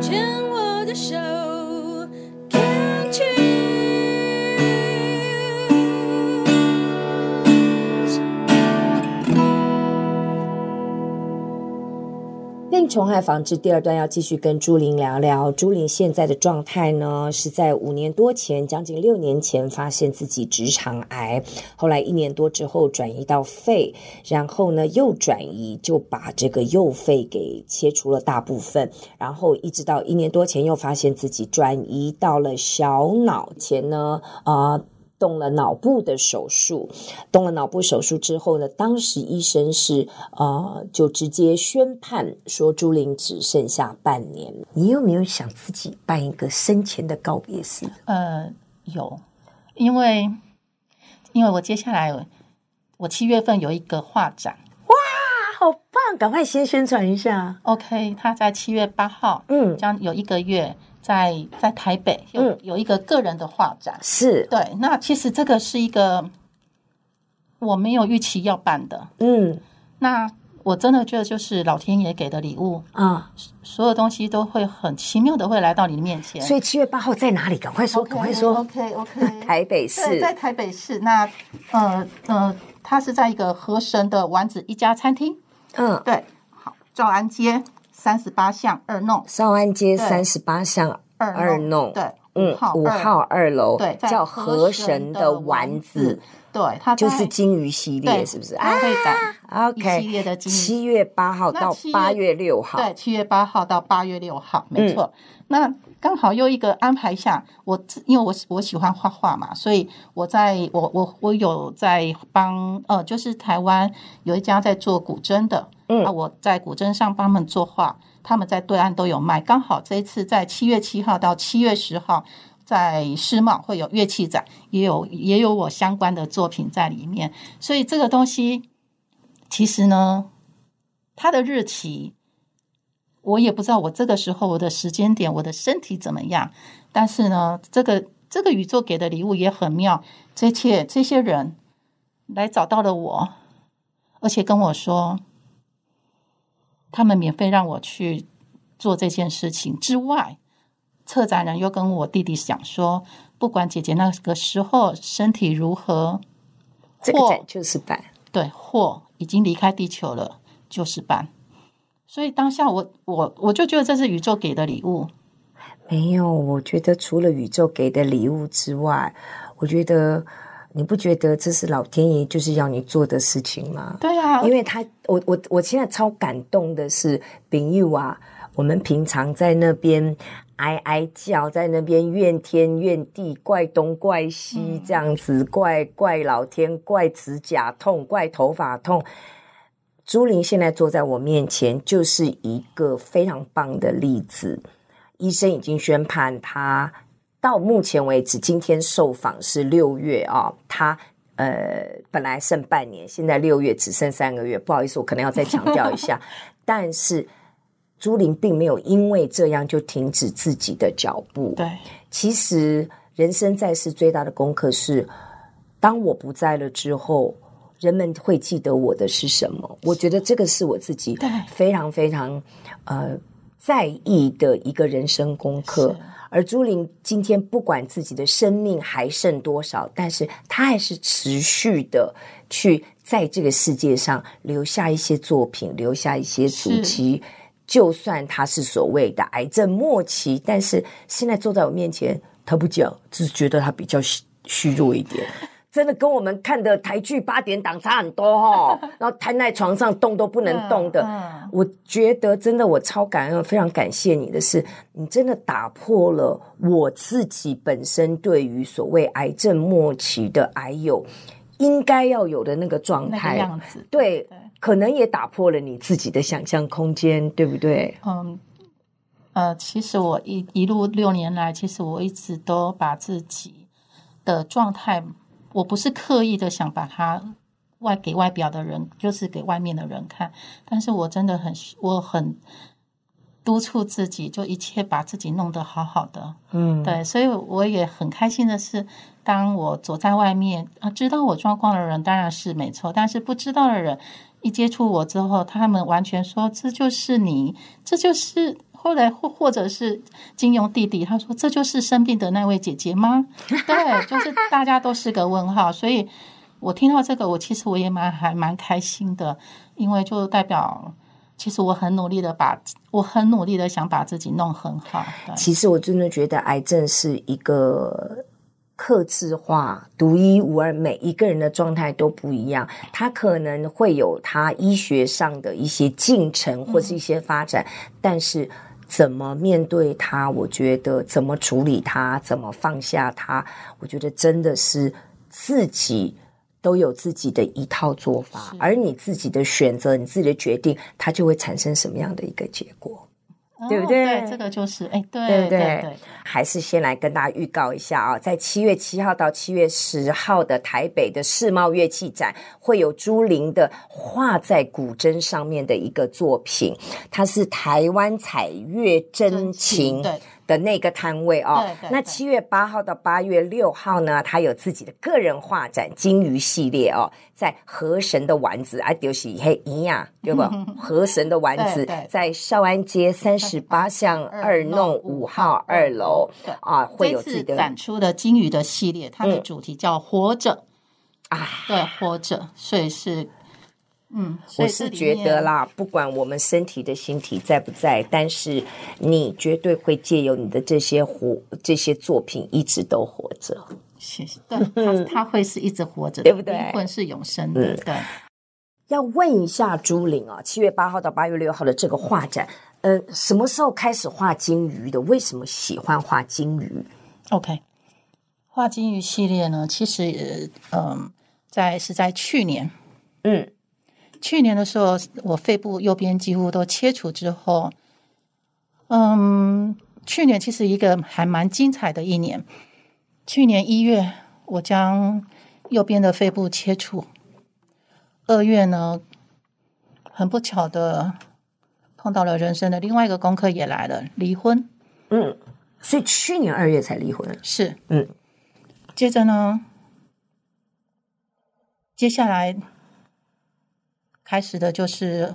牵我的手。虫害防治第二段要继续跟朱琳聊聊。朱琳现在的状态呢，是在五年多前，将近六年前发现自己直肠癌，后来一年多之后转移到肺，然后呢又转移，就把这个右肺给切除了大部分，然后一直到一年多前又发现自己转移到了小脑前呢，啊、动了脑部的手术，动了脑部手术之后呢，当时医生是呃，就直接宣判说朱玲只剩下半年。你有没有想自己办一个生前的告别式？呃，有，因为因为我接下来我七月份有一个画展，哇，好棒！赶快先宣传一下。OK，他在七月八号，嗯，将有一个月。在在台北有有一个个人的画展，嗯、是对。那其实这个是一个我没有预期要办的，嗯。那我真的觉得就是老天爷给的礼物啊，所有东西都会很奇妙的会来到你的面前。所以七月八号在哪里？赶快说，赶、快说。OK OK，台北市，在台北市。那呃呃，它是在一个河神的丸子一家餐厅，嗯，对。好，兆安街。三十八巷二弄，少安街三十八巷二弄，对，嗯，五号二。楼，对，叫河神的丸子，对，它就是金鱼系列，是不是？啊，OK，系列的金鱼，七月八号到八月六号，对，七月八号到八月六号，没错。那刚好又一个安排下，我因为我我喜欢画画嘛，所以我在我我我有在帮呃，就是台湾有一家在做古筝的。嗯，那我在古筝上帮他们作画，他们在对岸都有卖。刚好这一次在七月七号到七月十号，在世贸会有乐器展，也有也有我相关的作品在里面。所以这个东西其实呢，它的日期我也不知道，我这个时候我的时间点，我的身体怎么样。但是呢，这个这个宇宙给的礼物也很妙，这些这些人来找到了我，而且跟我说。他们免费让我去做这件事情之外，策展人又跟我弟弟讲说，不管姐姐那个时候身体如何，这个展就是办，对，或已经离开地球了，就是办。所以当下我我我就觉得这是宇宙给的礼物。没有，我觉得除了宇宙给的礼物之外，我觉得。你不觉得这是老天爷就是要你做的事情吗？对啊，因为他，我我我现在超感动的是，朋友啊，我们平常在那边哀哀叫，在那边怨天怨地，怪东怪西这样子，嗯、怪怪老天，怪指甲痛，怪头发痛。朱玲现在坐在我面前，就是一个非常棒的例子。医生已经宣判他。到目前为止，今天受访是六月啊、哦，他呃本来剩半年，现在六月只剩三个月。不好意思，我可能要再强调一下。但是朱琳并没有因为这样就停止自己的脚步。对，其实人生在世最大的功课是，当我不在了之后，人们会记得我的是什么？我觉得这个是我自己非常非常呃在意的一个人生功课。而朱琳今天不管自己的生命还剩多少，但是她还是持续的去在这个世界上留下一些作品，留下一些足迹。就算她是所谓的癌症末期，但是现在坐在我面前，她不讲，只是觉得她比较虚虚弱一点。真的跟我们看的台剧八点档差很多哦，然后瘫在床上动都不能动的。我觉得真的我超感恩，非常感谢你的是，你真的打破了我自己本身对于所谓癌症末期的癌友应该要有的那个状态样子。对，可能也打破了你自己的想象空间，对不对？嗯，呃，其实我一一路六年来，其实我一直都把自己的状态。我不是刻意的想把它外给外表的人，就是给外面的人看，但是我真的很，我很督促自己，就一切把自己弄得好好的，嗯，对，所以我也很开心的是，当我走在外面啊，知道我状况的人当然是没错，但是不知道的人一接触我之后，他们完全说这就是你，这就是后来或或者是金庸弟弟，他说这就是生病的那位姐姐吗？对，就是大家都是个问号。所以我听到这个，我其实我也蛮还蛮开心的，因为就代表其实我很努力的把，我很努力的想把自己弄很好。其实我真的觉得癌症是一个。克制化、独一无二，每一个人的状态都不一样。他可能会有他医学上的一些进程或是一些发展，嗯、但是怎么面对他，我觉得怎么处理他，怎么放下他，我觉得真的是自己都有自己的一套做法，而你自己的选择、你自己的决定，它就会产生什么样的一个结果。对不对？对，这个就是哎，对对对，还是先来跟大家预告一下啊，在七月七号到七月十号的台北的世贸乐器展，会有朱琳的画在古筝上面的一个作品，它是台湾彩乐真情。对。的那个摊位哦，对对对，那七月八号到八月六号呢，他有自己的个人画展“金鱼系列”哦，在河神的丸子啊，就是嘿一样，对不？河神的丸子在少安街三十八巷二弄五号二楼啊，会有自己的展出的金鱼的系列，它的主题叫“活着”啊，对，活着，所以是。嗯，我是觉得啦，不管我们身体的形体在不在，但是你绝对会借由你的这些活这些作品一直都活着。谢谢。对，他他 会是一直活着的，对不对？灵魂是永生的。嗯、对。要问一下朱玲啊，七月八号到八月六号的这个画展，呃，什么时候开始画金鱼的？为什么喜欢画金鱼？OK，画金鱼系列呢？其实，嗯、呃，在是在去年，嗯。去年的时候，我肺部右边几乎都切除之后，嗯，去年其实一个还蛮精彩的一年。去年一月，我将右边的肺部切除。二月呢，很不巧的碰到了人生的另外一个功课也来了，离婚。嗯，所以去年二月才离婚。是，嗯。接着呢，接下来。开始的就是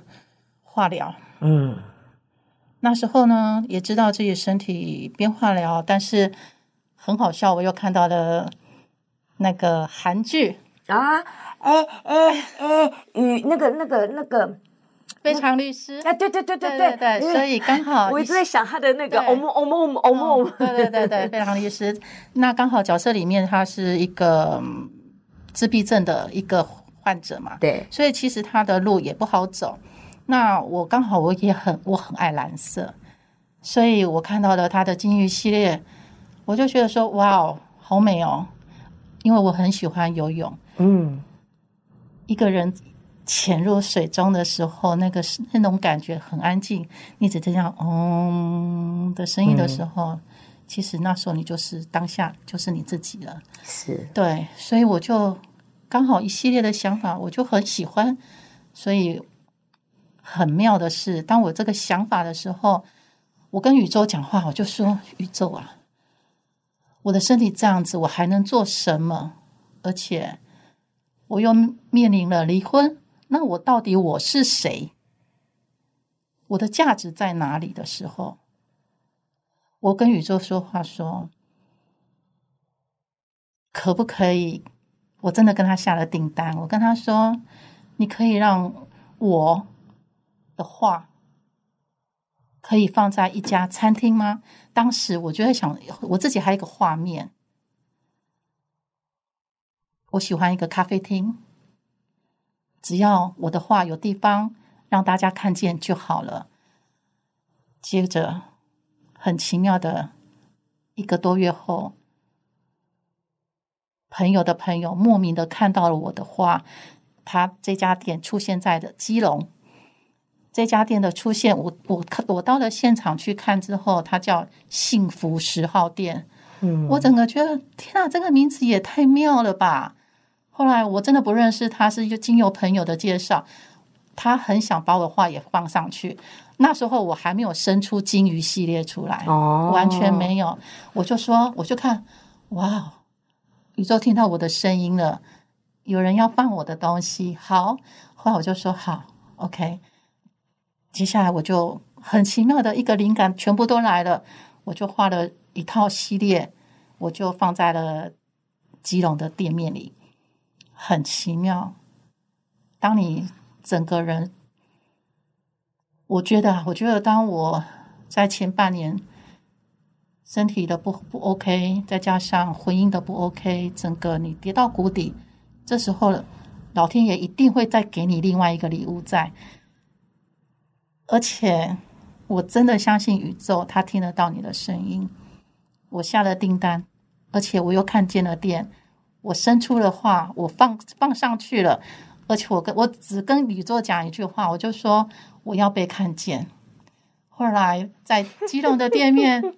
化疗，嗯，那时候呢，也知道自己身体变化疗，但是很好笑，我又看到了那个韩剧啊，哎哎哎，与那个那个那个非常律师，哎，对对对对对对，所以刚好我一直在想他的那个欧梦欧梦欧梦，对对对对，非常律师，那刚好角色里面他是一个自闭症的一个。患者嘛，对，所以其实他的路也不好走。那我刚好我也很我很爱蓝色，所以我看到了他的金鱼系列，我就觉得说哇哦，好美哦！因为我很喜欢游泳，嗯，一个人潜入水中的时候，那个那种感觉很安静，你只这样嗯的声音的时候，嗯，其实那时候你就是当下就是你自己了，是对，所以我就。刚好一系列的想法，我就很喜欢，所以很妙的是，当我这个想法的时候，我跟宇宙讲话，我就说：“宇宙啊，我的身体这样子，我还能做什么？而且我又面临了离婚，那我到底我是谁？我的价值在哪里？”的时候，我跟宇宙说话说：“可不可以？”我真的跟他下了订单。我跟他说：“你可以让我的画可以放在一家餐厅吗？”当时我就在想，我自己还有一个画面，我喜欢一个咖啡厅，只要我的画有地方让大家看见就好了。接着，很奇妙的一个多月后。朋友的朋友莫名的看到了我的画，他这家店出现在的基隆。这家店的出现，我我我到了现场去看之后，它叫幸福十号店。嗯，我整个觉得天啊，这个名字也太妙了吧！后来我真的不认识他，是就经由朋友的介绍，他很想把我的画也放上去。那时候我还没有生出金鱼系列出来，哦，完全没有。我就说，我就看，哇！宇宙听到我的声音了，有人要放我的东西。好，后来我就说好，OK。接下来我就很奇妙的一个灵感，全部都来了，我就画了一套系列，我就放在了基隆的店面里，很奇妙。当你整个人，我觉得，我觉得，当我在前半年身体的不不 OK，再加上婚姻的不 OK，整个你跌到谷底，这时候老天爷一定会再给你另外一个礼物在，而且我真的相信宇宙，他听得到你的声音。我下了订单，而且我又看见了店，我生出了话，我放放上去了。而且我跟我只跟宇宙讲一句话，我就说我要被看见。后来在基隆的店面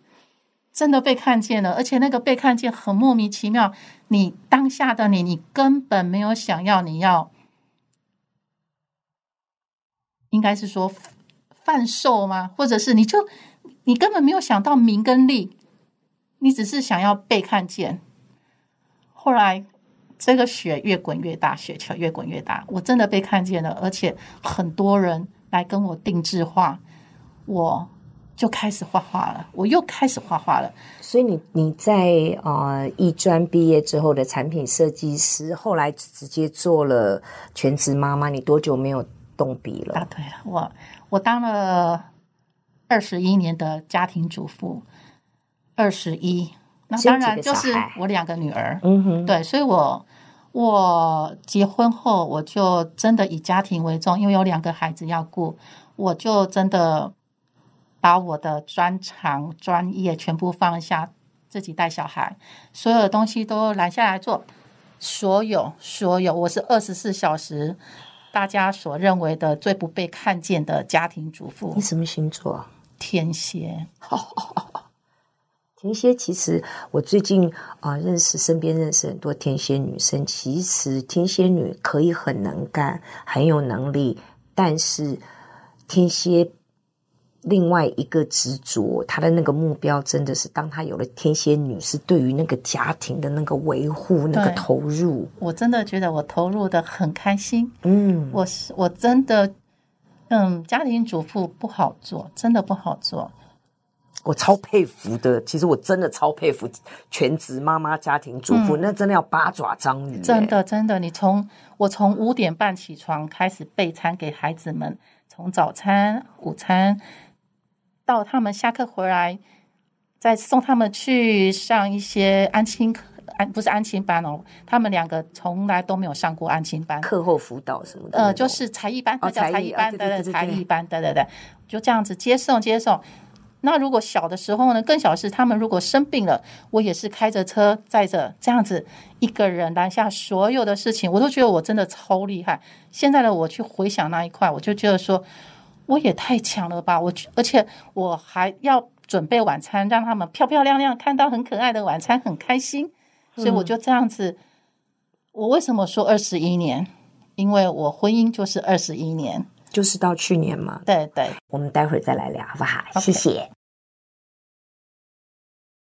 真的被看见了，而且那个被看见很莫名其妙。你当下的你，你根本没有想要你要，应该是说贩售吗？或者是你就你根本没有想到名跟利，你只是想要被看见。后来。这个雪越滚越大，雪球越滚越大。我真的被看见了，而且很多人来跟我定制化，我就开始画画了。我又开始画画了。所以你你在呃艺专毕业之后的产品设计师，后来直接做了全职妈妈。你多久没有动笔了？啊，对了，我我当了二十一年的家庭主妇，二十一。那当然就是我两个女儿，嗯哼，对，所以我我结婚后我就真的以家庭为重，因为有两个孩子要顾，我就真的把我的专长专业全部放下，自己带小孩，所有的东西都揽下来做，所有所有，我是二十四小时大家所认为的最不被看见的家庭主妇。你什么星座？天蝎。天蝎其实，我最近啊、呃、认识身边认识很多天蝎女生。其实天蝎女可以很能干，很有能力，但是天蝎另外一个执着，他的那个目标真的是，当他有了天蝎女，是对于那个家庭的那个维护、那个投入。我真的觉得我投入的很开心。嗯，我是我真的，嗯，家庭主妇不好做，真的不好做。我超佩服的，其实我真的超佩服全职妈妈、家庭主妇，嗯、那真的要八爪章鱼。真的，真的，你从我从五点半起床开始备餐给孩子们，从早餐、午餐到他们下课回来，再送他们去上一些安亲安不是安亲班哦，他们两个从来都没有上过安亲班，课后辅导什么的，呃，就是才艺班，哦、叫才艺班对对才艺班，对对对，就这样子接送接送。那如果小的时候呢？更小的是，他们如果生病了，我也是开着车载着这样子一个人拦下所有的事情，我都觉得我真的超厉害。现在的我去回想那一块，我就觉得说，我也太强了吧！我而且我还要准备晚餐，让他们漂漂亮亮看到很可爱的晚餐，很开心。所以我就这样子。我为什么说二十一年？因为我婚姻就是二十一年。就是到去年嘛，对对，我们待会儿再来聊，好不好.谢谢。